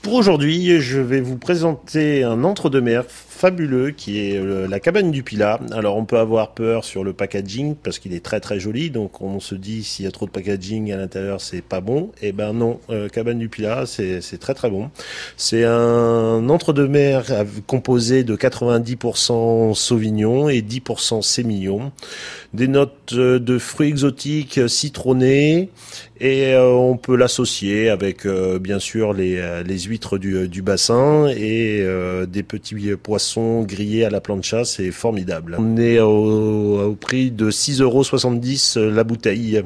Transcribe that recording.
Pour aujourd'hui, je vais vous présenter un entre-deux-mer fabuleux qui est euh, la cabane du Pilat. Alors on peut avoir peur sur le packaging parce qu'il est très très joli, donc on se dit s'il y a trop de packaging à l'intérieur c'est pas bon. Et ben non, euh, cabane du Pilat c'est très très bon. C'est un entre-deux-mer composé de 90% Sauvignon et 10% Sémillon. Des notes euh, de fruits exotiques citronnés et on peut l'associer avec bien sûr les, les huîtres du, du bassin et des petits poissons grillés à la plancha, c'est formidable. On est au, prix de 6,70 euros la bouteille.